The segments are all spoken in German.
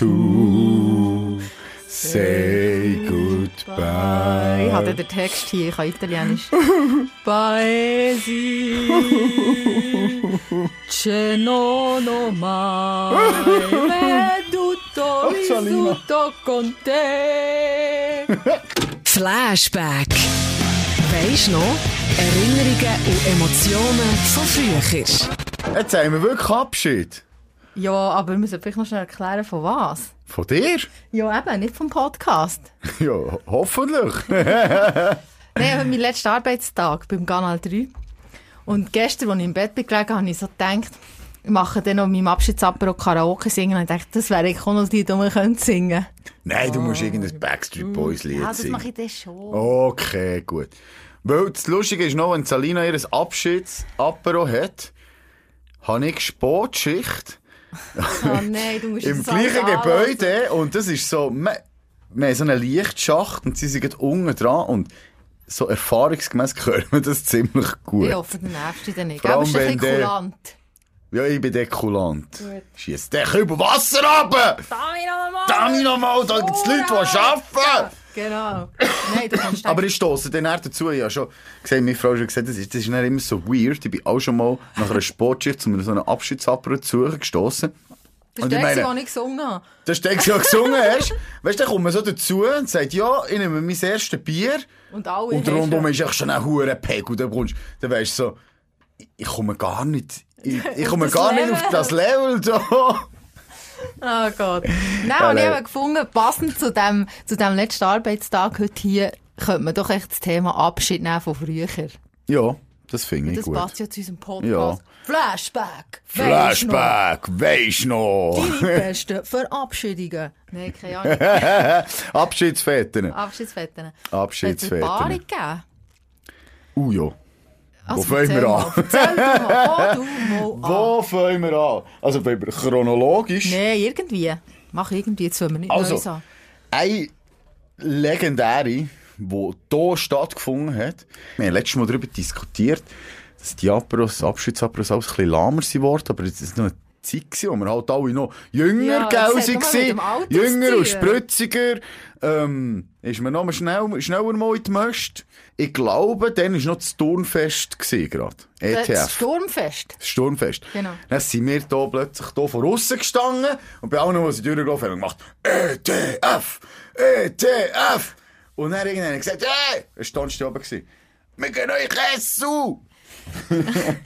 to say goodbye. Ich hatte den Text hier, ich kann Italienisch. Paesi, ce no no mai veduto vissuto con te. Flashback. Weisst noch? Erinnerungen und Emotionen von früher. Jetzt haben wir wirklich Abschied. Ja, aber wir müssen vielleicht noch schnell erklären, von was. Von dir? Ja, eben, nicht vom Podcast. Ja, hoffentlich. Nein, heute mein letzter Arbeitstag beim Kanal 3. Und gestern, als ich im Bett bin gelegen, habe ich so gedacht, ich mache dann noch meinem Abschiedsapero Karaoke singen. Und ich dachte, das wäre eigentlich auch noch die, die man könnte singen Nein, du musst irgendein Backstreet Boys Lied Ja, das singen. mache ich dann schon. Okay, gut. Weil das Lustige ist noch, wenn Salina ihr Abschiedsapero hat, habe ich Sportschicht Oh nein, du musst im gleichen. Gebäude und das ist so, wir, wir haben so einen Lichtschacht und sie sind unten dran und so erfahrungsgemäß hören wir das ziemlich gut. Ich hoffe, der nächste dann nicht. Vor allem, wenn der-. Ja, ich bin dekulant. Schieß dich über Wasser runter! Dami nochmal! Dami nochmal, da gibt es Leute, die arbeiten! Genau. Nein, du Aber ich stoße dann eher dazu. Ich habe schon gesehen, meine Frau hat schon gesagt, das ist, das ist immer so weird. Ich bin auch schon mal nach einer Sportschicht zu so einem Abschiedsapparat zu suchen gestossen. das ist ich der, den ich gesungen habe. Das ist der, der gesungen hast. Weißt du, dann kommt man so dazu und sagt, ja, ich nehme mein erstes Bier. Und alle Und rundum ist echt schon ein hoher Pegel. Dann kommst dann weisst du so, ich, komme gar nicht, ich, ich komme gar nicht auf das Level da. Oh Gott. Nein, und ich habe gefunden, passend zu dem, zu dem letzten Arbeitstag heute hier, könnte man doch echt das Thema Abschied nehmen von früher. Ja, das finde ich Das gut. passt ja zu unserem Podcast. Flashback. Flashback, weisst noch. Weisst noch. Deine besten Verabschiedungen. Nein, keine Ahnung. Abschiedsfetten. Abschiedsfetten. Abschiedsfetten. Hat es eine Paarung gegeben? Uh ja. Also, fangen wir an? mal, Erzähl du mal. Wo an. Wo fangen wir an? Also, wenn wir chronologisch. Nein, irgendwie. Mach irgendwie, jetzt wollen wir nicht Also, Neues an. Eine legendäre, die hier stattgefunden hat. Wir haben letztes Mal darüber diskutiert, dass die Aperos, Abschiedsapros alles ein bisschen lahmer geworden aber es ist noch eine Zeit wo wir halt alle noch jünger, Ja, gell, zu Jünger und spritziger. Ähm, ist man noch mal schnell, schneller mal in die Möst. Ich glaube, dann war noch das gewesen, gerade. Das ETF. Sturmfest. Das Sturmfest. Genau. Dann sind wir hier plötzlich hier von außen gestanden und bei allen, die sie durchgelaufen haben, gemacht, ETF, ETF. Und dann irgendwann hat er gesagt, hey, er stand hier oben. Wir gehen euch Kessel.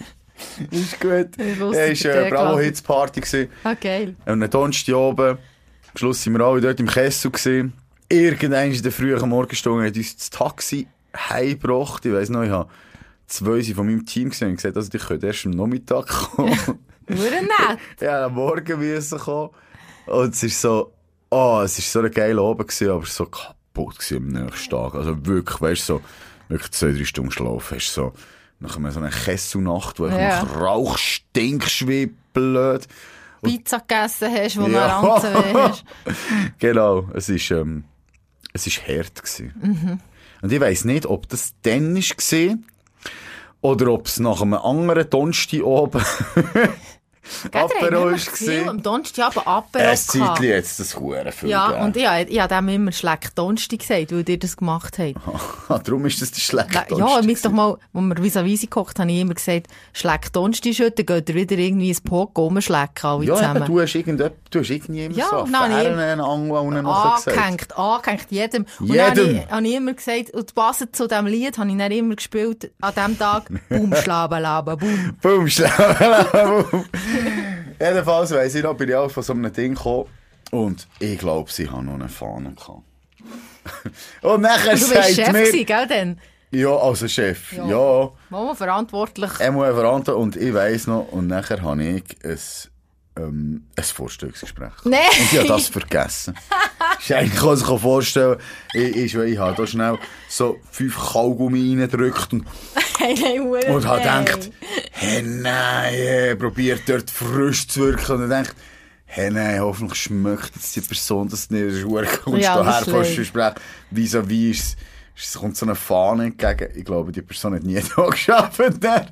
ist gut. Es war eine Bravo gelacht. Hits Party. gewesen. Ah, geil. Und dann Donnerstag oben. Am Schluss sind wir alle dort im Kessel gewesen. Irgendwann in der frühen Morgenstunde hat uns das Taxi heimgebracht. Ich weiss noch, ich habe zwei von meinem Team gesehen und gesagt, also, die können erst am Nachmittag kommen. Nur nett. ja, am Morgen müssen kommen. Und es ist so, oh, es ist so ein geiler Abend gewesen, aber so kaputt gewesen am nächsten Tag. Also wirklich, weißt du, so, wirklich zwei, drei Stunden schlafen hast so, nach einer so einer Kesselnacht, wo Ja. ja. nach Rauch stinkst wie blöd. Pizza gegessen hast, wo Ja. du hast. Genau, es ist, ähm, es ist hart gewesen. Mhm. Und ich weiss nicht, ob das dann war, oder ob es nach einem anderen Donnerstag oben Apero ist viel gewesen. am Donnerstagabend Apero Ein. Zeitchen jetzt das Huren viel Ja, gegeben. und ich, ich habe dem immer schlecht Donnerstag gesagt, weil ihr das gemacht habt. Darum ist das der schlechte Ja, mit doch mal, wo wir vis-à-vis gekocht habe ich immer gesagt, schlägt Donnerstag schon, dann geht ihr wieder irgendwie ins Pogo rumschlecken, alle Ja, zusammen. eben, du hast irgendjemand, du hast irgendjemand Ja, so ich- einen Angel und. Angehängt, angehängt, jedem. Und Jedem. dann habe ich, habe ich immer gesagt, und passend zu diesem Lied habe ich dann immer gespielt, an diesem Tag, boom, schlabalaba, boom. Boom, schnell. Jedenfalls weiss ich noch, bin ich auch von so einem Ding gekommen. Und ich glaube, sie haben noch eine Fahne gehabt. und nachher Du bist Chef mir... gewesen, gell, denn? Ja, also Chef. Ja. Ja. Mama verantwortlich. Er muss verantworten und ich weiss noch, und nachher habe ich ein, ähm, ein Vorstellungsgespräch. Nein. Und ich habe das vergessen. eigentlich, kann sich vorstellen, ich, ich, ich habe da schnell so fünf Kaugummi reingedrückt und, und habe gedacht, hey, nein, äh, probiert dort frisch zu wirken. Und dachte hey, nein, hoffentlich schmeckt jetzt die Person das nicht. Kommst Ja, du das her, ist fast schlecht. Gespräch. Vis-à-vis ist, es kommt so eine Fahne entgegen. Ich glaube, die Person hat nie da geschafft. Dann.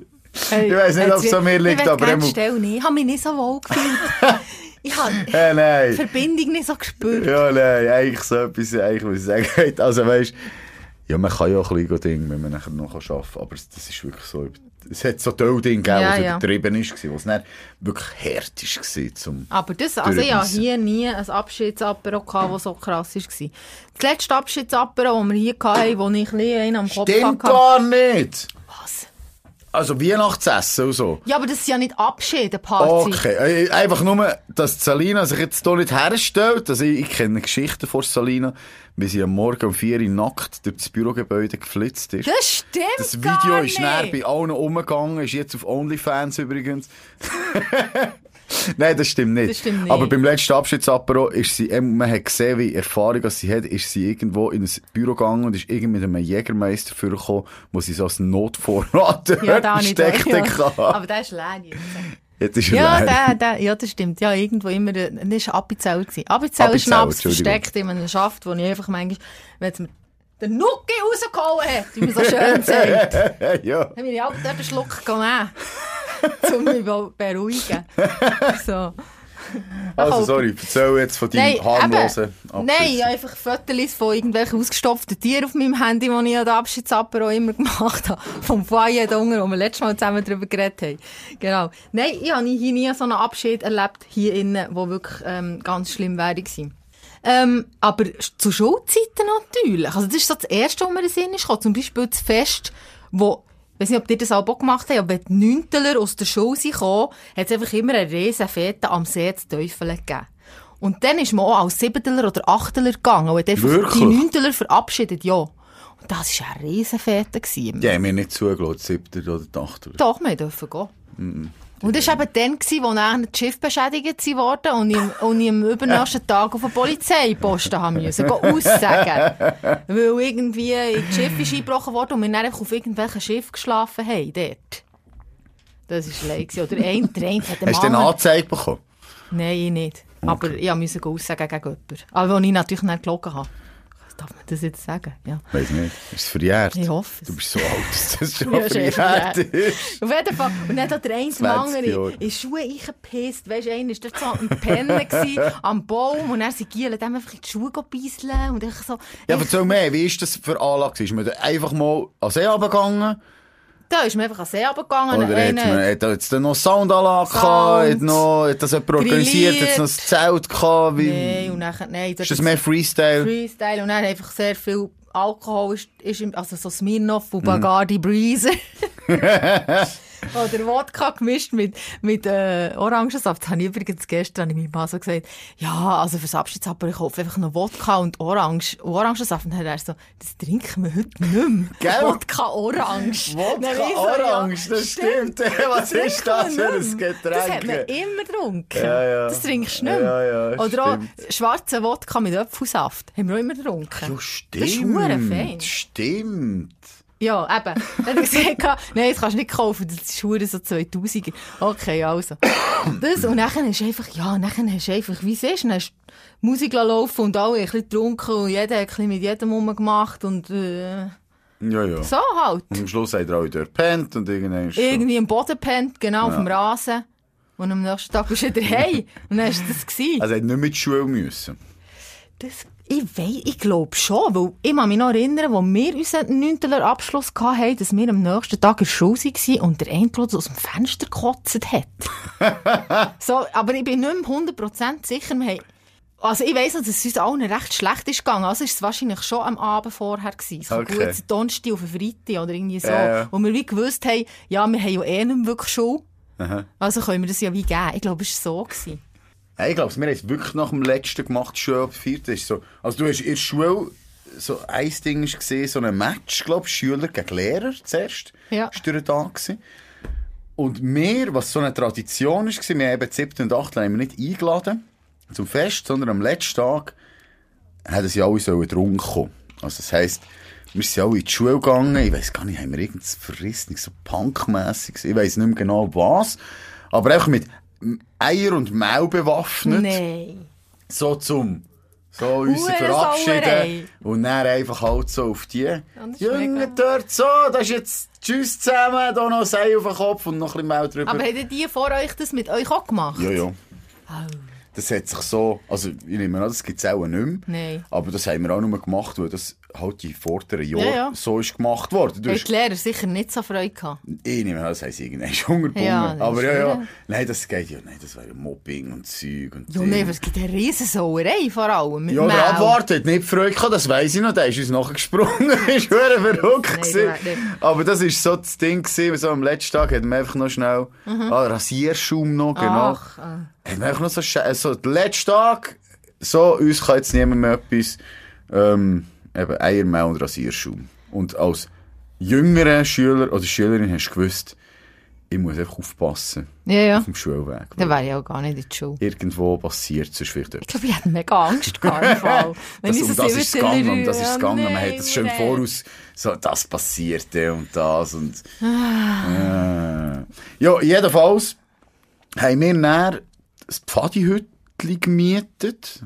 Hey, ich weiss nicht, ob es an mir liegt, ich aber Ich nicht. Ich habe mich nicht so wohl gefühlt. Ich habe Hey, die. Verbindung nicht so gespürt. Ja, nein, eigentlich so etwas, eigentlich muss ich sagen. Also weißt, ja, man kann ja auch ein bisschen Ding, wenn man nachher noch arbeiten kann, aber es- das ist wirklich so, es hat so tolle Dinge gegeben, Ja, was ja. übertrieben ist, es dann wirklich hart war zum... Aber das, also ich hatte hier nie ein Abschiedsapero, gehabt, das so krass war. Das letzte Abschiedsapero, das wir hier hatten, wo ich ein bisschen einen am Kopf Stimmt hatte. gar nicht! Also Weihnachtsessen und so. Ja, aber das ist ja nicht Abschied, eine Party. Okay, äh, einfach nur, dass Salina sich jetzt hier nicht herstellt. Also ich, ich kenne Geschichten von Salina, wie sie am Morgen um 4 Uhr nackt durch das Bürogebäude geflitzt ist. Das stimmt Das Video ist näher bei allen umgegangen, ist jetzt auf OnlyFans übrigens. Nein, das stimmt nicht. Das stimmt nicht. Aber beim letzten Abschiedsapero ist sie, ähm, man hat gesehen, wie Erfahrung sie hat, ist sie irgendwo in ein Büro gegangen und ist irgendwie mit einem Jägermeister vorgekommen, wo sie so als Notvorrat Ja, gesteckt Ja. hatte. Aber der ist leer ist er Ja, der, der, ja, das stimmt. Ja, irgendwo immer, äh, das war gewesen. Appenzell Appenzell, Schnaps versteckt in einem Schaft, wo ich einfach manchmal, wenn es mir den Nucki rausgehauen hat, wie man so schön sagt, ja. dann bin ich auch dort einen Schluck genommen, um mich zu beruhigen. So. Also, sorry, erzähl jetzt von deinem Nein, harmlosen. Abschied. Nein, ich habe einfach Fotos von irgendwelchen ausgestopften Tieren auf meinem Handy, die ich an der Abschiedsapero immer gemacht habe. Vom Foyer da unten, wo wir letztes Mal zusammen darüber geredet haben. Genau. Nein, ich habe hier nie so einen Abschied erlebt, hier innen, der wirklich ähm, ganz schlimm wäre gewesen. Ähm, aber zu Schulzeiten natürlich. Also das ist so das Erste, was mir in den Sinn ist. Zum Beispiel das Fest, wo ich weiß nicht, ob ihr das auch gemacht habt, aber wenn die Neunteler aus der Schule gekommen, hat es einfach immer eine riesen Fete am See zu Teufel gegeben. Und dann ist man auch als Siebteler oder Achteler gegangen und hat einfach die Neunteler verabschiedet, ja. Und das war eine riesen Fete. Die haben mir nicht zugelassen, siebter oder achter. Doch, wir dürfen gehen. Und das war eben dann, gewesen, wo nachher das Schiff beschädigt wurde und ich, und ich am übernächsten Tag auf den Polizeiposten haben müssen, aussagen. Weil irgendwie das Schiff ist eingebrochen worden und wir dann einfach auf irgendwelchen Schiff geschlafen haben, dort. Das war leid. Oder ein, der eine hat den Hast du eine Anzeige bekommen? Nein, ich nicht. Aber ich musste aussagen gegen jemanden. Aber wo ich natürlich nicht gelogen habe. Darf man das jetzt sagen? Ja. Weiß nicht. Ist es verjährt? Ich hoffe es. Du bist so alt, dass das schon Ja, verjährt ist. Auf jeden Fall. Und dann hat der eine 20 andere in Schuhe eingepisst. Weisst du, einer war dort so am Pennen gewesen, am Baum und er sind Gielen, dem einfach in die Schuhe beiseln und ich so, Ja, erzähl mehr, wie ist das für Anlage? Ist man einfach mal an den See runtergegangen? Da ist man einfach an den See runtergegangen. Oder hat man, hat jetzt noch Soundanlage Sound. gehabt? Hat, noch, hat das jemand organisiert? Hat noch ein Zelt gehabt? Wie, Nein, und dann, nein, ist das mehr Freestyle? Freestyle und dann einfach sehr viel Alkohol ist, ist im, also so Smirnoff und Bacardi Breezer. Oder Wodka gemischt mit, mit äh, Orangensaft. Das habe ich übrigens gestern an meinem Mann so gesagt. Ja, also fürs Abschiedsapper, ich kaufe einfach noch Wodka und Orange, Orangensaft. Und dann hat er so, das trinken wir heute nicht mehr. Gell? Wodka Orange. Wodka ich so, Orange, das stimmt. Was ist das für ein. Getränk? Das hat man immer getrunken. Ja, ja. Das trinkst du nicht mehr. Ja, ja, Oder auch stimmt. schwarzen Wodka mit Apfelsaft. Haben wir auch immer getrunken. Ja, Das ist stimmt. Ja, eben. Dann ich gesagt, nein, das kannst du nicht kaufen, das ist hure so 2000 Okay, also. Das, und dann hast du einfach, ja, dann hast du einfach, wie es ist, dann hast du Musik laufen und alle ein bisschen getrunken und jeder hat ein bisschen mit jedem rumgemacht und äh, Ja, ja. so halt. Und am Schluss hat er alle dort gepennt und irgendwann ist. Irgendwie im Boden pennt, genau, auf dem Rasen. Und am nächsten Tag bist du wieder heim. Und dann war das. Gewesen. Also er hat nicht mit Schule müssen. Das, ich weiss, ich glaube schon, weil ich kann mich noch erinnern, als wir unseren 9. Abschluss hatten, dass wir am nächsten Tag in der Schule waren und der Klotz aus dem Fenster gekotzt hat. so, aber ich bin nicht mehr 100% sicher, wir haben also ich weiss noch, dass es uns allen recht schlecht ist gegangen. Also ist es wahrscheinlich schon am Abend vorher gewesen. Es kann Okay. gut sein, Donnerstag auf Freitag oder irgendwie so. Ja. Wo wir wie gewusst haben, ja, wir haben ja eh nicht mehr wirklich Schule. Aha. Also können wir das ja wie geben. Ich glaube, es war so. Gewesen. Ich glaube, wir haben es wirklich nach dem letzten gemacht, Schule ab vierte. Ist so, also du hast in der Schule so ein Ding ist gesehen, so ein Match, glaube ich, Schüler gegen Lehrer zuerst. Ja. Ist durch da gewesen. Und wir, was so eine Tradition ist, wir haben eben die 7. und 8. haben wir nicht eingeladen zum Fest, sondern am letzten Tag haben sie alle so trunken kommen. Also das heisst, wir sind alle in die Schule gegangen, ich weiss gar nicht, haben wir irgendwas verrissen, so punkmässig, ich weiss nicht mehr genau was, aber einfach mit Eier und Mehl bewaffnet, Nein. so zum so uns verabschieden und dann einfach halt so auf die. Jungen dort so, das ist jetzt Tschüss zusammen, da noch ein Ei auf den Kopf und noch ein bisschen Mehl drüber. Aber hätten die vor euch das mit euch auch gemacht? ja, ja. Oh. das hat sich so, also ich nehme an, das gibt es auch nicht mehr. Nein. Aber das haben wir auch nur gemacht, weil das halt die vorderen Jahre Ja, ja. so ist gemacht worden. Du hast, die Lehrer sicher nicht so Freude gehabt. ich nehme an, das haben sie irgendwann schon. Ja, aber ja, ja. Nein, das geht ja nicht. Das wäre Mobbing und Zeug und Ja, nein, aber es gibt eine riesen Sauerei vor allem. Ja, der. Abwart hat nicht Freude gehabt, das weiss ich noch. Der ist uns nachgesprungen. ist verdammt verrückt. Nein, gewesen. Aber das ist so das Ding gewesen. So am letzten Tag hat man einfach noch schnell, ah, Rasierschaum noch, genau. Mhm. Ach, ah. Hat man einfach noch so, so, den letzten Tag, so, uns kann jetzt niemand mehr etwas, ähm, eben Eiermehl und Rasierschaum. Und als jüngerer Schüler oder Schülerin hast du gewusst, ich muss einfach aufpassen Ja, ja. auf dem Schulweg. Dann wäre ich auch gar nicht in die Schule. Irgendwo passiert sonst vielleicht Ich glaube, ich hätte mega Angst gehabt. das, um das ist es gegangen, um das ist es gegangen. Man hat es schon im. Voraus, so, das passierte und das und, äh. Ja, jedenfalls haben wir dann das Pfadihütli gemietet.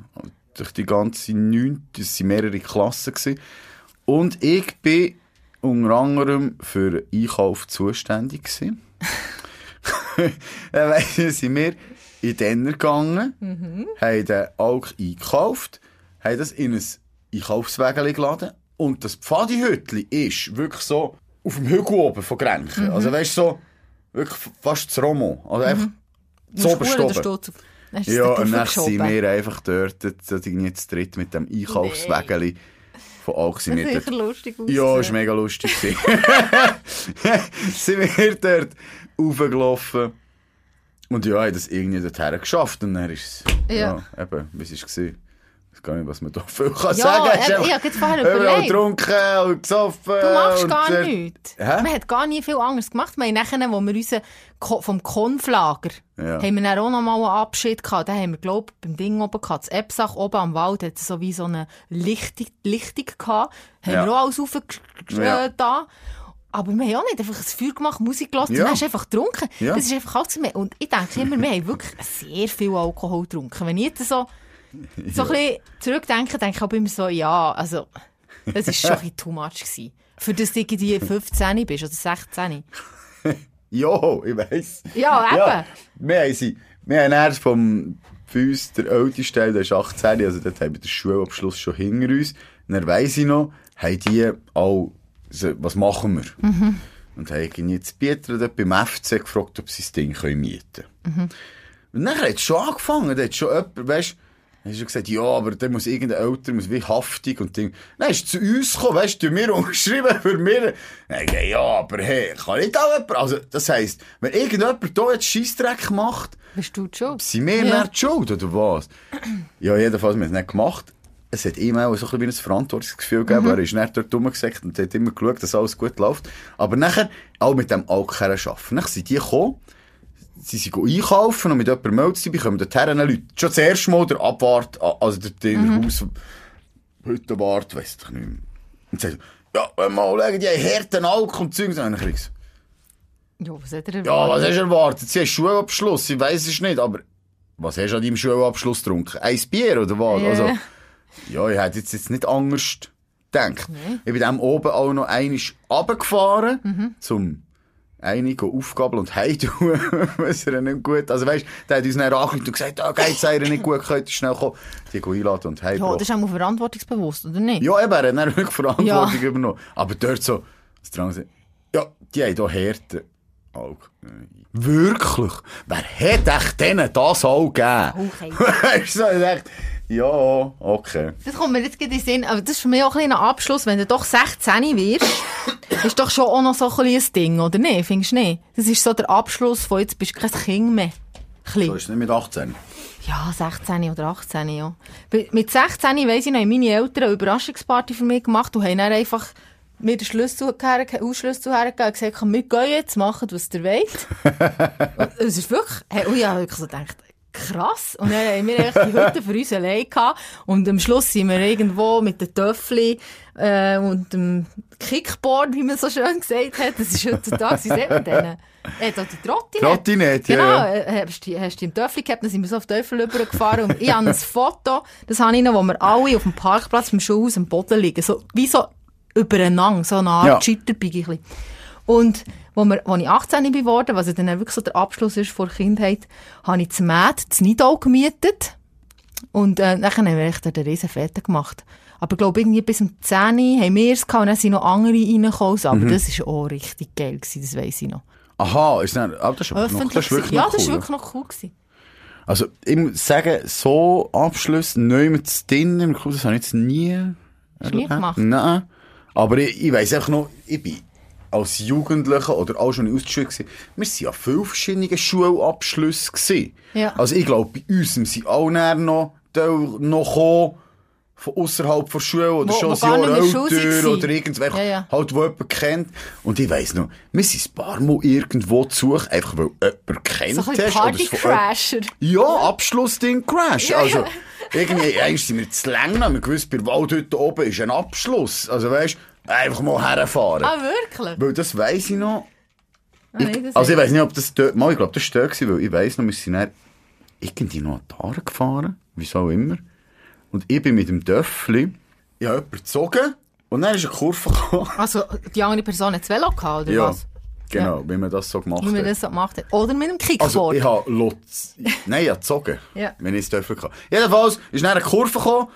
Durch die ganze neunte, es waren mehrere Klassen gewesen. Und ich bin unter anderem für Einkauf zuständig gewesen. Dann weiss ich, sind wir in den gegangen, haben den Alk eingekauft, haben das in ein Einkaufswägel geladen und das Pfadihütli ist wirklich so auf dem Hügel oben von Grenchen. Also weißt du, so wirklich fast das Romo. Also einfach verdammt den oben. Hast Ja, und dann sind wir einfach dort, so irgendwie zu dritt mit dem Einkaufswägeli von Alk sind Das sicher lustig aus. ja, war mega lustig. sind wir dort raufgelaufen. Und ja, haben das irgendwie dorthin geschafft. Und dann ist es, ja, Ja. eben, wie es war. Ich weiß gar nicht, was man da viel kann Ja, sagen Es ist ich habe vorher überlegt. getrunken und gesoffen. Du machst und gar nichts. Hä? Man hat gar nie viel anderes gemacht. Wir haben nachher, wo wir unseren Ko vom Konflager, Ja. haben wir dann auch noch mal einen Abschied gehabt. Da haben wir, glaube ich, beim Ding oben gehabt. Das Epsach oben am Wald hat so wie so eine Lichtung, Lichtung gehabt. Haben Ja. wir auch alles aufgetan. Ja. da. Aber wir haben auch nicht einfach ein Feuer gemacht, Musik gelassen Ja. und dann hast du einfach getrunken. Ja. Das ist einfach alles. Und ich denke immer, wir haben wirklich sehr viel Alkohol getrunken. Wenn ich jetzt so, so ein bisschen zurückdenke, denke ich auch immer so, ja, also, das war schon ein bisschen too much gewesen. Für das du irgendwie 15 bist oder 16. Ja, ich weiss. Ja, eben. Ja, wir haben sie, wir haben erst vom, für uns der älteste Teil, der ist 18, also dort haben wir den Schulabschluss schon hinter uns. Und dann weiss ich noch, haben die auch, was machen wir? Und haben irgendwie das Pieter dort beim FC gefragt, ob sie das Ding können mieten können. Und dann hat es schon angefangen, da hat schon jemand, weißt du, hast schon gesagt, ja, aber dann muss irgendein Älter, muss wie haftig und Ding. Dann ist zu uns gekommen, weißt du, wir unterschrieben für mir. Dann ja, aber hey, kann nicht auch jemand, also, das heisst, wenn irgendjemand hier jetzt Scheissdreck macht, Bist du schon? sind wir Ja. nicht schuld, oder was? Ja, jedenfalls, wir haben es nicht gemacht. Es hat ihm auch so ein bisschen ein Verantwortungsgefühl gegeben. Er ist nicht dort rumgesagt und hat immer geschaut, dass alles gut läuft. Aber nachher, auch mit dem Alkohol arbeiten. Dann sind die gekommen, sie sind einkaufen und mit jemandem meldet sie, bekommen dorthin Leute. Schon das erste Mal der Abwart, also der, der Haus, Hüttenwart, weiss ich nicht mehr. Und sagt, ja, wenn wir mal schauen, die haben harten Alkohol und Zeug. Und dann hab ich Ja, was hat er ja, was erwartet? hast du erwartet? Sie haben Schulabschluss, ich weiss es nicht, aber was hast du an deinem Schulabschluss getrunken? Ein Bier oder was? Ja. Also, ja, ich hätte jetzt, jetzt nicht anders gedacht. Ich bin dann oben auch noch einmal runtergefahren, Mhm. zum einige Aufgaben und heimtun, was er nicht gut, also weißt, der hat uns dann angerufen und gesagt, ah, geht's ihr nicht gut, könnt ihr schnell kommen. Die gehen einladen und Ja, heimgebracht. das ist auch mal verantwortungsbewusst, oder nicht? Ja, eben, er hat dann wirklich Verantwortung Ja. übernommen. Aber dort so, das Drang ja, die haben hier Härte. Alk. Wirklich? Wer hat echt denen das auch gegeben? Okay. Weißt du, ich dachte, ja, okay. Das kommt mir jetzt in den Sinn, aber das ist für mich auch ein kleiner Abschluss, wenn du doch 16 wirst, ist doch schon auch noch so ein kleines Ding, oder nicht? Findest du nicht? Das ist so der Abschluss von jetzt bist du kein Kind mehr. Klein. So ist es nicht mit 18. Ja, 16 oder 18, ja. Mit 16, weiss ich noch, haben meine Eltern eine Überraschungsparty für mich gemacht und haben dann einfach mir den Schlüssel herge- Ausschlüssel hergegeben und gesagt, wir gehen jetzt, machen, was ihr wollt. Und es ist wirklich, hey, ich habe wirklich so gedacht, krass. Und dann haben wir die Hütte für uns allein gehabt. Und am Schluss sind wir irgendwo mit den Töffli äh, und dem Kickboard, wie man so schön gesagt hat. Das ist heutzutage, wie sagt man denen? Äh, da die Trottinette. Trottinette, ja, Genau, ja. äh, hast du hast du im Töffel gehabt, dann sind wir so auf den Töffel rübergefahren und ich habe ein Foto, das habe ich noch, wo wir alle auf dem Parkplatz vom Schulhaus am Boden liegen, so, wie so übereinander, so eine Art Ja. Scheiterbügel. Und wo, wir, wo ich 18 bin geworden, was ja dann wirklich so der Abschluss ist vor Kindheit, habe ich das Mäd, das Nidau gemietet. Und äh, dann haben wir echt den riesen Fete gemacht. Aber ich glaube, irgendwie bis um 10 Uhr haben wir es gehabt und dann sind noch andere reingekommen. Aber Mhm. das war auch richtig geil, gewesen, das weiss ich noch. Aha, ist dann, aber das ist, noch, das ist wirklich ja, noch das cool. war wirklich noch cool. Gewesen. Also, ich muss sagen, so Abschluss, neu mit drinnen, im Club, das habe ich jetzt nie nie gemacht? Nein. Aber ich, ich weiss einfach noch, ich bin als Jugendlicher oder auch schon in Ausschule gewesen, wir waren ja viele verschiedene Schulabschlüsse gewesen. Ja. Also ich glaube, bei uns sind auch noch, noch gekommen, von außerhalb der Schule oder Wo- schon ein Jahr älter oder irgendwer Ja, ja. halt, wo jemand kennt. Und ich weiss noch, wir sind ein paar Mal irgendwo zu suchen, einfach weil jemand kennt So hast. Party-Crasher. ja, Abschlussding Crash. Ja, also, irgendwie, eins sind wir zu lang, haben wir gewusst, bei Wald dort oben ist ein Abschluss. Also, weißt einfach mal herfahren. Ah, wirklich? Weil das weiss ich noch. Ah, nee, das Also, ich weiss nicht, ob das dort, mal, ich glaube, das war dort, weil ich weiss noch, wir sind dann irgendwie noch an die Haare gefahren. Wieso auch immer. Und ich bin mit dem Döffli, ich habe jemanden gezogen, und dann ist eine Kurve gekommen. Also, die andere Person hat das Velo gehabt, oder Ja, was? genau, wie man das so gemacht Wie man hat. das so gemacht hat. Oder mit dem Also, Kickboard. ich habe Lutz... Nein, ich habe gezogen. Ja. Wenn ich es dürfen kann. Jedenfalls ist dann eine Kurve gekommen.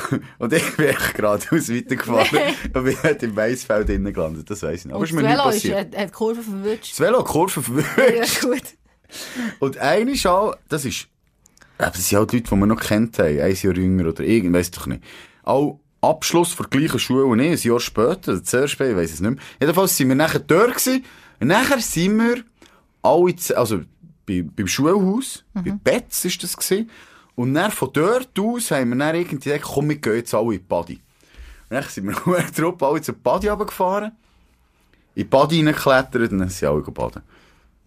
und ich bin echt geradeaus weitergefahren. und bin halt im Maisfeld innen gelandet. Das weiss ich nicht. Aber Und ist mir nicht ist, passiert. hat, hat die Kurve verwünscht. Das Velo, Kurve verwirrt. Ja, gut. Und eine Schau, das ist... Das sind halt Leute, die wir noch kennt haben. Ein Jahr jünger oder irgend, weiss doch nicht. Auch Abschluss von der gleichen Schule und ich, ein Jahr später, oder zuerst später, ich weiss es nicht mehr. Jedenfalls sind wir nachher dort gewesen. Und nachher sind wir alle, also bei, beim Schulhaus, bei Betz ist das gewesen. Und dann von dort aus haben wir dann irgendwie gesagt, komm, wir gehen jetzt alle in die Body. Und dann sind wir mit der Truppe alle zur Body runtergefahren, in die Body reingeklettert und dann sind alle baden.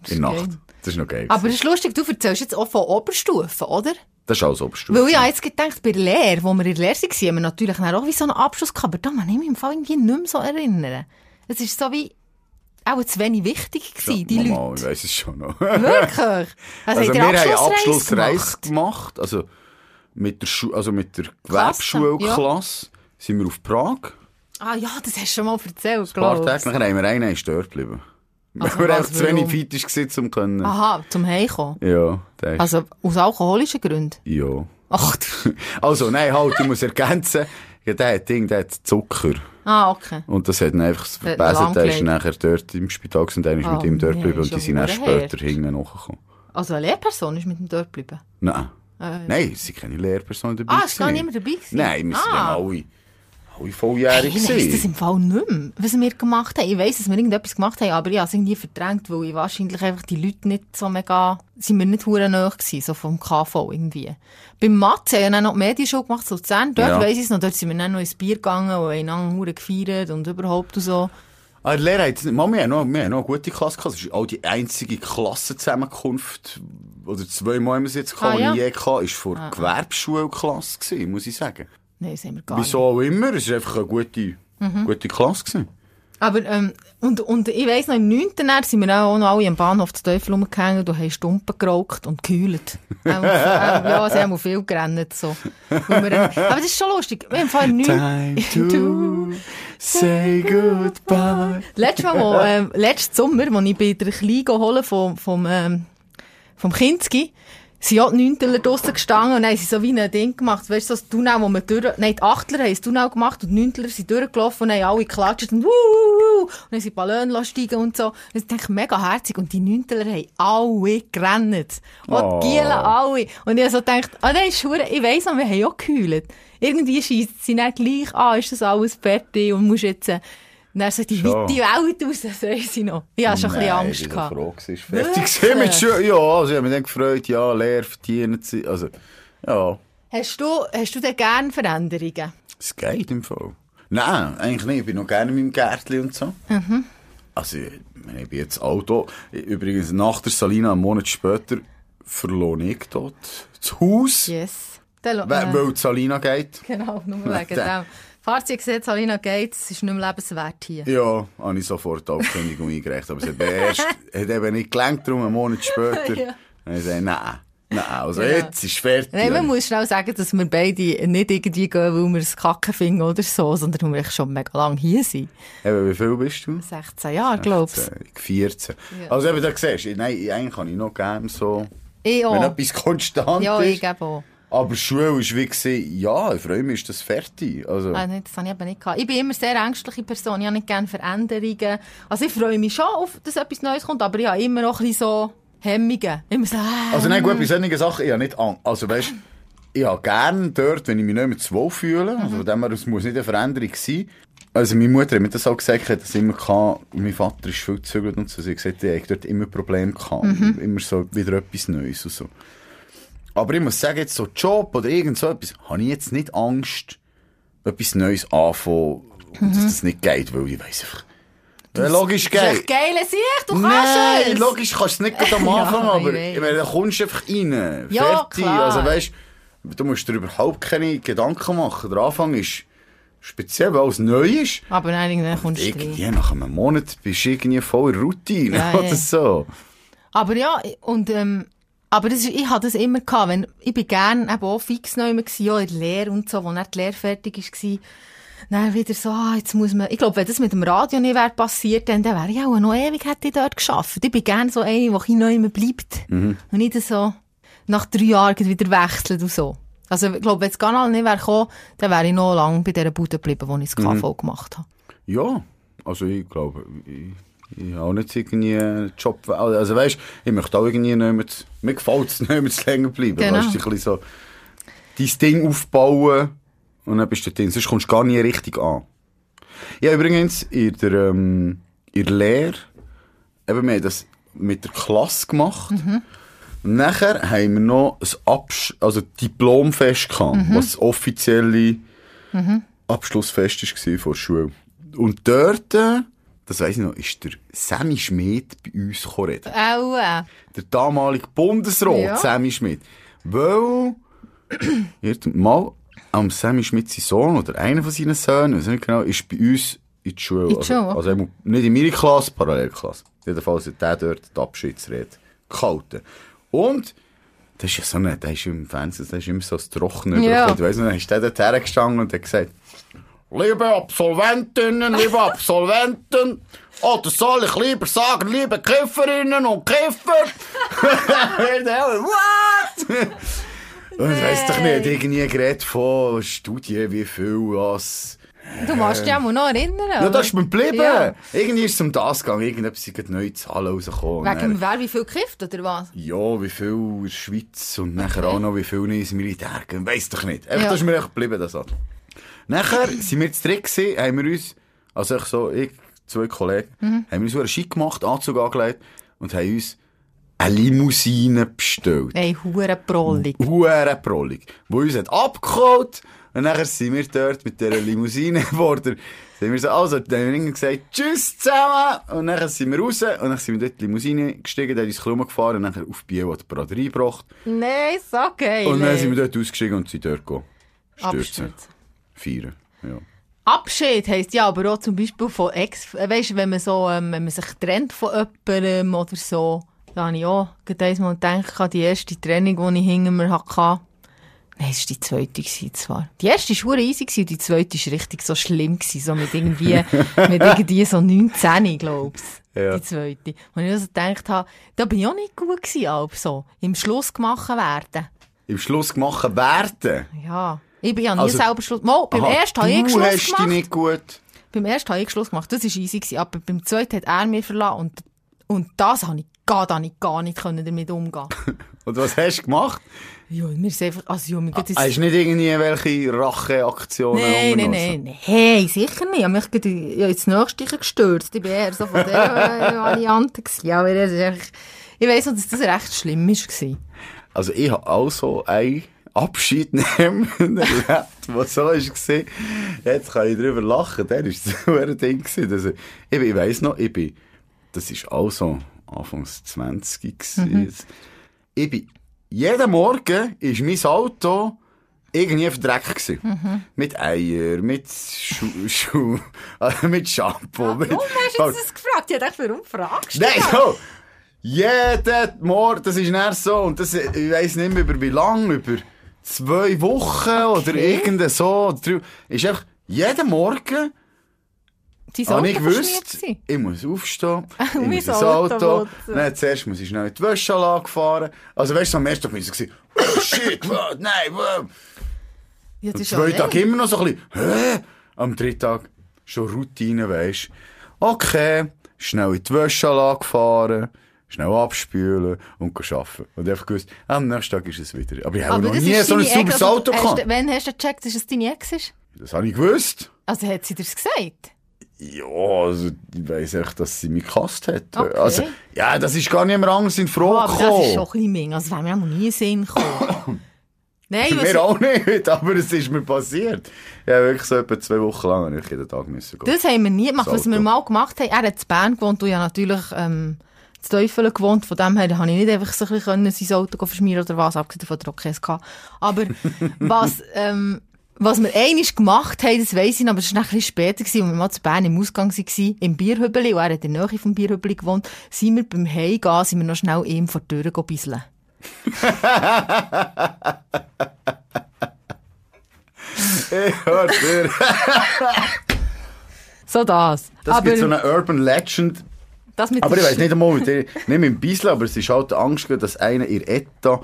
In der geil. Nacht. Das ist noch geil. Aber das ist lustig, du erzählst jetzt auch von Oberstufen, oder? Das ist alles Oberstufe. Weil ich habe jetzt gedacht, bei der Lehre, wo wir in der Lehre waren, haben wir natürlich auch wie so einen Abschluss gehabt, aber da kann ich mich im Fall irgendwie nicht mehr so erinnern. Es ist so wie auch zu wenig wichtig gewesen, die Mama, Leute. ich weiss es schon noch. Wirklich? Also, Also wir haben Abschlussreise gemacht? gemacht. Also mit der, Schu also mit der Klasse, Gewerbeschulklasse sind wir auf Prag. Ah ja, das hast du schon mal erzählt, Ein paar Tage. Nachher haben wir einen ist dort geblieben. Also wir einfach zu wenig fit waren, um können. Aha, zum Heimkommen. Ja, ist, Also aus alkoholischen Gründen. ja. Ach, Also, nein, halt, ich muss ergänzen. Ja, der hat Ding, der hat Zucker. ah, okay. Und das hat ihn einfach verbessert. Der ist nachher dort im Spital und dann ist Oh, mit ihm dort geblieben und die sind dann verdammt später hinten nachgekommen. Also eine Lehrperson ist mit dem dort geblieben. Nein. Äh, Nein, sie keine Lehrperson dabei. Ah, ist gar gewesen. niemand dabei gewesen? Nein, wir sind Ah. ja alle, alle volljährig Ich weiss das im Fall nicht mehr, was wir gemacht haben. Ich weiss, dass wir irgendetwas gemacht haben, aber ich habe es irgendwie verdrängt, weil ich wahrscheinlich einfach die Leute nicht so mega, sind mir nicht hure nahe gewesen, so vom KV irgendwie. Beim Mathe haben wir dann noch die Medienschule gemacht, so Luzern. Dort Ja. weiss ich es noch, dort sind wir dann noch ins Bier gegangen und haben einander hure gefeiert und überhaupt und so. Ah, die Lehrer hat, Mama, wir haben noch, wir haben noch eine gute Klasse gehabt. Das ist auch die einzige Klassenzusammenkunft, oder zweimal haben wir es jetzt gehabt, Ah, die ja? ich je hatte, ist vor der Gewerbeschulklasse gewesen, muss ich sagen. Nein, das haben wir gar Wieso auch immer, es war einfach eine gute, Mhm. gute Klasse gewesen. Aber, ähm, und, und ich weiss noch, im 9. Dann sind wir auch noch alle am Bahnhof zu Teufel rumgehängt und haben Stumpen geraucht und gekühlt. ähm, ähm, ja, sie haben auch viel gerannt, so. Wir, aber das ist schon lustig. Wir haben vorhin 9. Time to say goodbye. Letztes Mal, wo, ähm, letzten Sommer, als ich bei der Kleinen geholt vom, vom, ähm, vom Kinski, sind ja die Neuntler draussen gestanden und haben sie so wie ein Ding gemacht. Weißt du, so das Tunnel, wo man durch, nein, die Achtler haben das Tunnel gemacht und die Neuntler sind durchgelaufen und haben alle geklatscht und wuh, wuh, wuh, und dann sind die Ballone steigen und so. Das ist mega herzig und die Neuntler haben alle gerannt. Und Oh. die Gielen alle. Und ich habe so gedacht, ah, das ist hure- ich weiss noch, wir haben auch gekühlt. Irgendwie scheisst sie nicht gleich an, ist das alles fertig und musst jetzt, dann so die Schon. weite Welt raus, weiss ich noch. Ich hatte schon ein bisschen Nein, Angst. ich froh ist fertig gewesen mit Schule. Ja, also ich habe mich dann gefreut, ja, Lehre verdienen sie, also, ja, Hast du, hast du denn gerne Veränderungen? es geht im Fall. Nein, eigentlich nicht, ich bin noch gerne in meinem Gärtchen und so. Also, ich, bin jetzt Auto, übrigens nach der Salina, einen Monat später, verlohne ich dort das Haus, Yes. Weil, äh, weil die Salina geht. genau, nur wegen dem. Fahrzeuggesetz, Alina Gates, es ist nicht mehr lebenswert hier. Ja, habe ich sofort die Aufkündigung eingereicht. Aber es hat, erst, hat eben nicht gelangt, darum einen Monat später. Ja. Und ich sage, nein, nein, also Ja. jetzt ist fertig. Nein, man muss schnell sagen, dass wir beide nicht irgendwie gehen, weil wir es kacke finden oder so, sondern weil wir schon mega lange hier sind. Eben, wie viel bist du? 16 Jahre, glaubst du? 14. Ja. Also eben, da siehst du, nein, eigentlich kann ich noch gerne so, Ich wenn auch. etwas konstant Ja, ich ist. gebe auch. Aber Schule war wie gewesen, ja, ich freue mich, ist das fertig. Also, Ah, nein, das habe ich eben nicht gehabt. Ich bin immer sehr ängstliche Person. Ich habe nicht gerne Veränderungen. Also ich freue mich schon auf, dass etwas Neues kommt, aber ich habe immer noch ein bisschen so Hemmungen. Immer so, äh, also nein, gut, bei solchen Sachen, ich habe nicht Angst. Also weißt, ich habe gerne dort, wenn ich mich nicht mehr zu wohl fühle. Also von dem her, es muss nicht eine Veränderung sein. Also meine Mutter hat mir das auch gesagt, hat das immer gehabt, mein Vater ist viel gezögert und so. Sie hat gesagt, ich habe dort immer Probleme gehabt. Immer so wieder etwas Neues und so. Aber ich muss sagen, jetzt so Job oder irgend so etwas, habe ich jetzt nicht Angst, etwas Neues anfangen, und dass das nicht geht, weil ich weiss einfach, ja, logisch Das ist geile Sicht, du kannst Nein, es. logisch kannst du es nicht am Ja, Anfang, ich aber ich meine, da kommst du einfach rein. Ja, fertig. klar. Also weißt du musst dir überhaupt keine Gedanken machen. Der Anfang ist speziell, weil es neu ist. Aber nein, irgendwann kommst du rein. Irgendwie nach einem Monat bist du irgendwie voll in Routine Ja, oder ja. so. Aber ja, und, ähm, aber das ich hatte das immer gehabt, wenn, ich bin gern eben auch fix neu gewesen, ja, in der Lehre und so, wo dann die Lehre fertig war. Dann wieder so, ah, jetzt muss man, ich glaube, wenn das mit dem Radio nicht wäre passiert, dann, dann wäre ich auch noch ewig hätte ich dort geschafft. Ich bin gern so eine, die neu immer bleibt. Und nicht so nach drei Jahren wieder wechselt und so. Also, ich glaube, wenn das Kanal nicht wäre gekommen, dann wäre ich noch lange bei dieser Bude geblieben, wo ich das KV gemacht habe. Ja, also ich glaube, ich, ich habe auch nicht irgendwie einen Job. Also weißt ich möchte auch irgendwie nicht mir gefällt es nicht mehr zu länger bleiben. Genau. Weißt du, ein bisschen so dein Ding aufbauen und dann bist du drin. Sonst kommst du gar nie richtig an. Ja, übrigens, in der, ähm, in der Lehre, eben, wir haben das mit der Klasse gemacht. Und nachher haben wir noch ein Absch also Diplomfest gehabt, was das offizielle Abschlussfest war von der Schule. Und dort, äh, das weiss ich noch, ist der Sammy Schmidt bei uns reden. Auch, äh, Der damalige Bundesrat, Ja. Sammy Schmidt. Weil, mal am Sammy Schmidt sein Sohn oder einer von seinen Söhnen, weiß nicht genau, ist bei uns in die Schule. In die Schule, also, also nicht in meiner Klasse, Parallelklasse. Jedenfalls hat der dort die Abschiedsrede gehalten. Und, das ist ja so eine, der ist im Fernsehen, der ist immer so das Trockene. Ja. Ich weiss nicht, dann ist der dort hergestanden und hat gesagt, Liebe Absolventinnen, liebe Absolventen, oder soll ich lieber sagen, liebe Kifferinnen und Kiffer? What? Und ich weiss doch nicht, irgendwie geredet von Studien, wie viel was. du musst dich auch mal noch erinnern. Ja, das ist mir geblieben. Ja. Irgendwie ist es um das gegangen, irgendetwas sind neue Zahlen rausgekommen. Wegen wer wie viel gekifft, oder was? ja, wie viel in der Schweiz und nachher auch noch wie viel ins Militär gehen. Weiss doch nicht. Einfach, Ja. das ist mir echt geblieben, das hat. Nachher sind wir zu dritt gewesen, haben wir uns, also ich so, ich, zwei Kollegen, Mhm. haben wir uns so einen Schick gemacht, Anzug angelegt und haben uns eine Limousine bestellt. Ey, hure prollig. Huere prollig. Wo uns hat abgeholt. Und nachher sind wir dort mit dieser Limousine vor der, sind wir so, also, dann haben wir ihnen gesagt, tschüss zusammen. Und nachher sind wir raus. Und dann sind wir dort in die Limousine gestiegen, dann ist uns gefahren, und nachher auf Biel an die Braderie gebracht. Nein, so geil. Und dann sind wir dort ausgestiegen und sind dort gehen. Stürzen. Abstürzen. Feiern. Ja. Abschied heisst ja aber auch zum Beispiel von Ex, äh, weisst, wenn man so, ähm, wenn man sich trennt von jemandem oder so, da habe ich auch gerade einmal gedacht, die erste Trennung, die ich hinter mir hatte. Nein, es war die zweite gewesen, zwar. Die erste war easy gewesen, und die zweite war richtig so schlimm gewesen, so mit irgendwie, mit irgendwie so 19, glaub's. Ja. Die zweite. Und ich also gedacht habe, da bin ich auch nicht gut gewesen, aber so. Im Schluss gemacht werden. Im Schluss gemacht werden. Ja. Ich bin ja nie Also- selber Schluss. Mal, beim Aha, ersten habe ich du Schluss hast gemacht. dich nicht gut. Beim ersten habe ich Schluss gemacht. Das war easy. Gewesen. Aber beim zweiten hat er mich verlassen. Und, und das habe ich gar, da ich gar nicht können damit umgehen Und was hast du gemacht? Ja, mir ist einfach, also, ja, mir geht es... Hast du nicht irgendwie welche Racheaktionen Nein, nein, nein, nein. Hey, sicher nicht. Ich habe mich gerade ja, ins Nächste gestürzt. Ich bin eher so von der äh, Variante gewesen. Ja, aber das ist echt, ich weiss noch, dass das recht schlimm war. Also ich habe auch so einen Abschied nehmen erlebt, was so ist gesehen. Jetzt kann ich drüber lachen, der ist so ein Ding gewesen. Also, ich, ich weiss noch, ich bin, das ist auch so Anfangs 20 gewesen. Ich bin, jeden Morgen ist mein Auto irgendwie verdreckt gewesen. Mit Eier, mit Schuh, Schuh äh, mit Shampoo. mit, Warum hast du jetzt das gefragt? Ich dachte, warum fragst du Nein, so! Jeden Morgen, das ist nicht so, und das, ich weiss nicht mehr über wie lange, über zwei Wochen oder irgend so, ist einfach, jeden Morgen habe ich gewusst, ich muss aufstehen, ich muss ins Auto dann zuerst muss ich schnell in die Wäscheanlage fahren, also weißt du, am ersten Tag war ich so, oh, shit, what, nein, what. Ja, Am zweiten Tag immer noch so ein bisschen, hä? Am dritten Tag schon Routine, weisst. Okay, schnell in die Wäscheanlage fahren, schnell abspülen und arbeiten. Und einfach gewusst, am nächsten Tag ist es wieder. Aber ich habe noch das nie so ein Ex, sauberes also, Auto hast gehabt. du- Wann hast du gecheckt, dass es deine Ex ist? Das habe ich gewusst. Also hat sie dir's gesagt? Ja, also, ich weiss echt, dass sie mich gehasst hat. Okay. Also, ja, das ist gar nicht mehr anders in Oh, Frage aber das ist schon gekommen. ein bisschen Ming. Also, wäre mir auch noch nie Sinn gekommen. Nein, was, Mir auch nicht, aber es ist mir passiert. Ja, wirklich so etwa zwei Wochen lang ich jeden Tag müssen gehen. das haben wir nie gemacht. Das Was wir mal gemacht haben, er hat in Bern gewohnt, du ja natürlich, ähm, zu Teufel gewohnt. Von dem her habe ich nicht einfach so ein bisschen sein Auto verschmieren oder was, abgesehen von der gehabt. Aber was, ähm, was wir einmal gemacht haben, das weiss ich noch, aber das war ein bisschen später, als wir mal zu Bern im Ausgang waren, im Bierhübeli, und er hat in der Nähe vom Bierhübeli gewohnt, sind wir beim Heimgehen, sind wir noch schnell ihm vor die Tür gebisseln. Ich hör dir. So das. Das aber gibt so eine Urban Legend. Das mit Aber ich weiss nicht einmal, mit der, nicht mit dem Bissl, aber es ist halt Angst, dass einer ihr Etta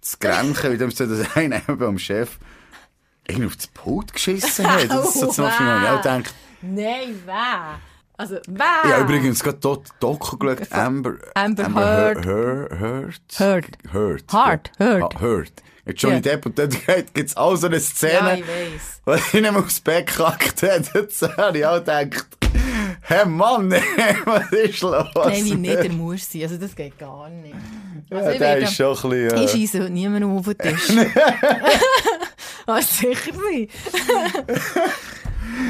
zu grenchen, wie dem so, dass einer eben am Chef irgendwie auf das Pult geschissen hat. Das ist so zum Beispiel, ich auch denke, Nein, wer? Also, wer? ich habe übrigens gerade dort Doku geschaut, Amber, Amber Heard. Heard. Heard. Heard. Heard. Heard, Heard. Heard. Mit Johnny Ja. Depp und dann gibt es auch so eine Ja, Szene, ich weiss. wo ich nicht mehr aufs Bett gekackt hat. Jetzt habe ich auch gedacht, hä Mann, was ist los? Nein, wie nicht, der muss sein. Also, das geht gar nicht. Also, ja, ich der ist schon ein bisschen... Ich Äh, scheisse heute niemandem auf den Tisch. Was sicher nicht.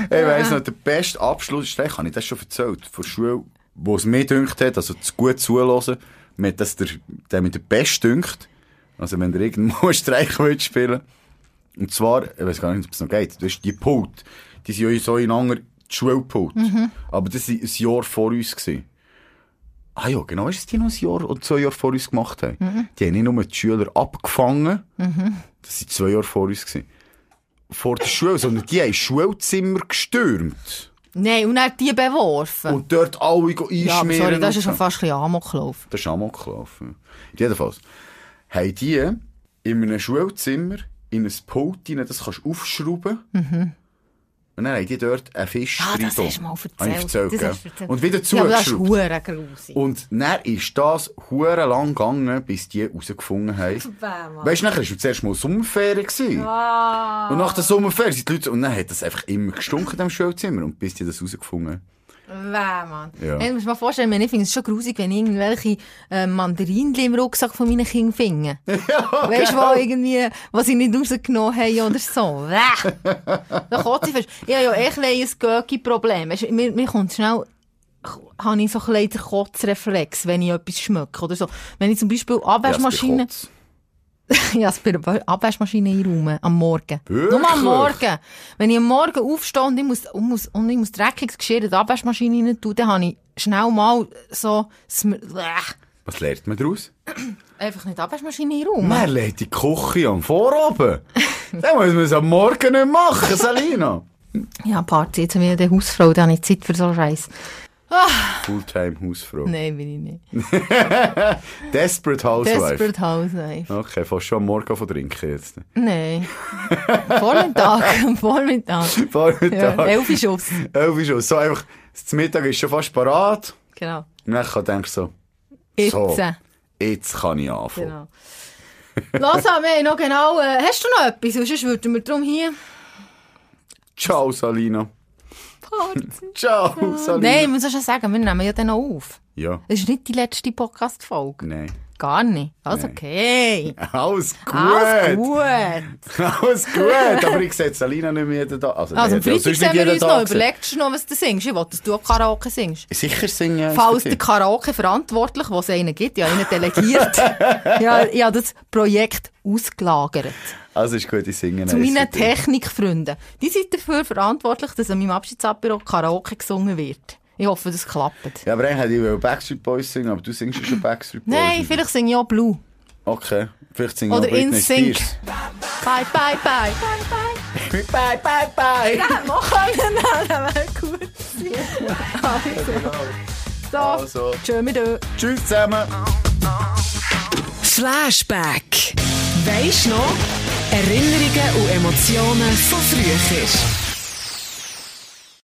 ich weiss noch, der beste Abschluss, ist, habe ich das schon erzählt, von Schule, wo es mir dünkt hat, also zu gut zuhören, mir hat das der, der mit der Best dünkt. Also wenn der irgendwo einen Streich will spielen Und zwar, ich weiß gar nicht, ob es noch geht, du hast die Pult, die sind ja so in einer Schulpult. Aber das war ein Jahr vor uns. Gewesen. Ah ja, genau, ist es die noch ein Jahr oder zwei Jahre vor uns gemacht haben? Die haben nicht nur die Schüler abgefangen, das waren zwei Jahre vor uns. Gewesen. Vor der Schule, sondern die haben Schulzimmer gestürmt. Nein, und er hat die beworfen. Und dort alle go ja, einschmieren. sorry, das ist ja schon fast ein bisschen Amoklauf. Das ist Amok gelaufen. Jedenfalls haben die in einem Schulzimmer in ein Pult rein, das kannst du aufschrauben. Und dann haben die dort einen Fisch Ah, das hast du mal erzählt. ich erzählt, Das. Und wieder Ja, aber das ist zugeschraubt. grusig. und dann ist das hure lang gegangen, bis die herausgefunden haben. Weißt du, nachher war zuerst mal Sommerferien. Ah. Und nach der Sommerferien sind die Leute, und dann hat das einfach immer gestunken in diesem Schulzimmer. Und bis die das herausgefunden haben. Weh, Mann. Ja. Hey, du musst mal vorstellen, ich finde es schon grusig, wenn ich irgendwelche äh, Mandarinchen im Rucksack von meinen Kindern finde. weißt du, wo irgendwie, was sie nicht rausgenommen haben oder so. Weh. da kotze ich fest. Ich habe ja echt ein Göcki-Problem. Mir, mir kommt schnell, habe ich so ein den Kotzreflex, wenn ich etwas schmecke oder so. Wenn ich zum Beispiel Abwaschmaschine... Ja. Ja, es bei der Abwaschmaschine einräumen, am Morgen. Wirklich? Nur am Morgen. Wenn ich am Morgen aufstehe und ich muss, und muss, und ich muss dreckiges Geschirr in die Abwaschmaschine rein tun, dann habe ich schnell mal so. Was lernt man daraus? einfach nicht die Abwaschmaschine einräumen. Man lädt die Küche am Vorabend. Dann muss man es am Morgen nicht machen, Salina. Ja, Party, jetzt haben wir eine Hausfrau, da habe ich Zeit für so Scheiß. Fulltime-Hausfrau. Nein, bin ich nicht. Desperate Housewife. Desperate Housewife. Okay, fast schon am Morgen von trinken jetzt. Nein. Vormittag, Vormittag. Ja, Vormittag. elf Schuss. Elf ist schon. So einfach, das Mittag ist schon fast parat. Genau. Und dann ich denken so, Jetzt. so, jetzt kann ich anfangen. Genau. Lass wir noch genau, äh, hast du noch etwas? Sonst würden wir darum hier... Ciao, Salina. Party. Ciao, Salina. Nein, ich muss schon sagen, wir nehmen ja dann noch auf. Ja, Das ist nicht die letzte Podcast-Folge. nein. Gar nicht. Alles Nein. okay. Alles gut. Alles gut. Alles gut. Aber ich sehe Salina nicht mehr jeden Tag. Also, Also am Freitag sehen wir uns noch. Überlegst du noch, was du singst? Ich will, dass du auch Karaoke singst. Sicher singen. Falls der Karaoke-Verantwortliche, wo es einen gibt, ja, einen delegiert, ja, ich habe das Projekt ausgelagert. Also ist gut, ich singe Zu meinen. Technikfreunden. Die sind dafür verantwortlich, dass an meinem Abschiedsapero Karaoke gesungen wird. Ich hoffe, das klappt. Ja, aber eigentlich hätte ich Backstreet Boys singen, aber du singst ja schon Backstreet Boys. Nein, vielleicht singe ich auch Blue. Okay, vielleicht singe ich Oder auch Britney InSync. Spears. Bye, bye, bye. Bye, bye. bye, bye, bye. Ja, machen wir noch, das wäre gut. Also. So, tschö mit euch. tschüss zusammen. Flashback. Weisst noch? Erinnerungen und Emotionen von früher.